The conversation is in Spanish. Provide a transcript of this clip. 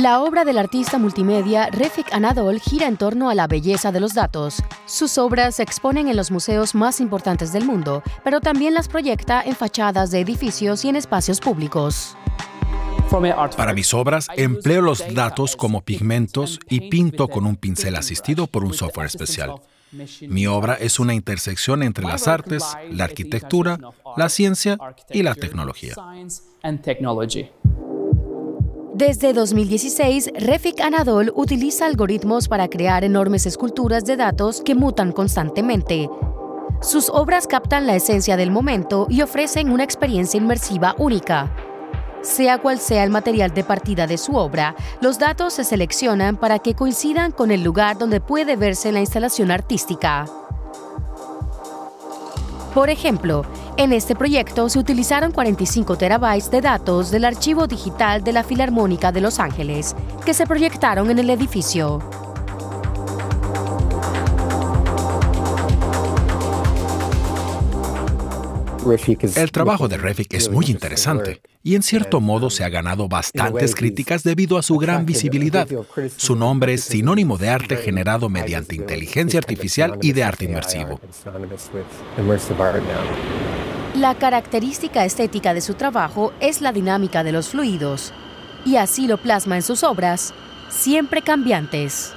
La obra del artista multimedia Refik Anadol gira en torno a la belleza de los datos. Sus obras se exponen en los museos más importantes del mundo, pero también las proyecta en fachadas de edificios y en espacios públicos. Para mis obras, empleo los datos como pigmentos y pinto con un pincel asistido por un software especial. Mi obra es una intersección entre las artes, la arquitectura, la ciencia y la tecnología. Desde 2016, Refik Anadol utiliza algoritmos para crear enormes esculturas de datos que mutan constantemente. Sus obras captan la esencia del momento y ofrecen una experiencia inmersiva única. Sea cual sea el material de partida de su obra, los datos se seleccionan para que coincidan con el lugar donde puede verse la instalación artística. Por ejemplo, en este proyecto se utilizaron 45 terabytes de datos del archivo digital de la Filarmónica de Los Ángeles, que se proyectaron en el edificio. El trabajo de Refik es muy interesante y en cierto modo se ha ganado bastantes críticas debido a su gran visibilidad. Su nombre es sinónimo de arte generado mediante inteligencia artificial y de arte inmersivo. La característica estética de su trabajo es la dinámica de los fluidos, y así lo plasma en sus obras, siempre cambiantes.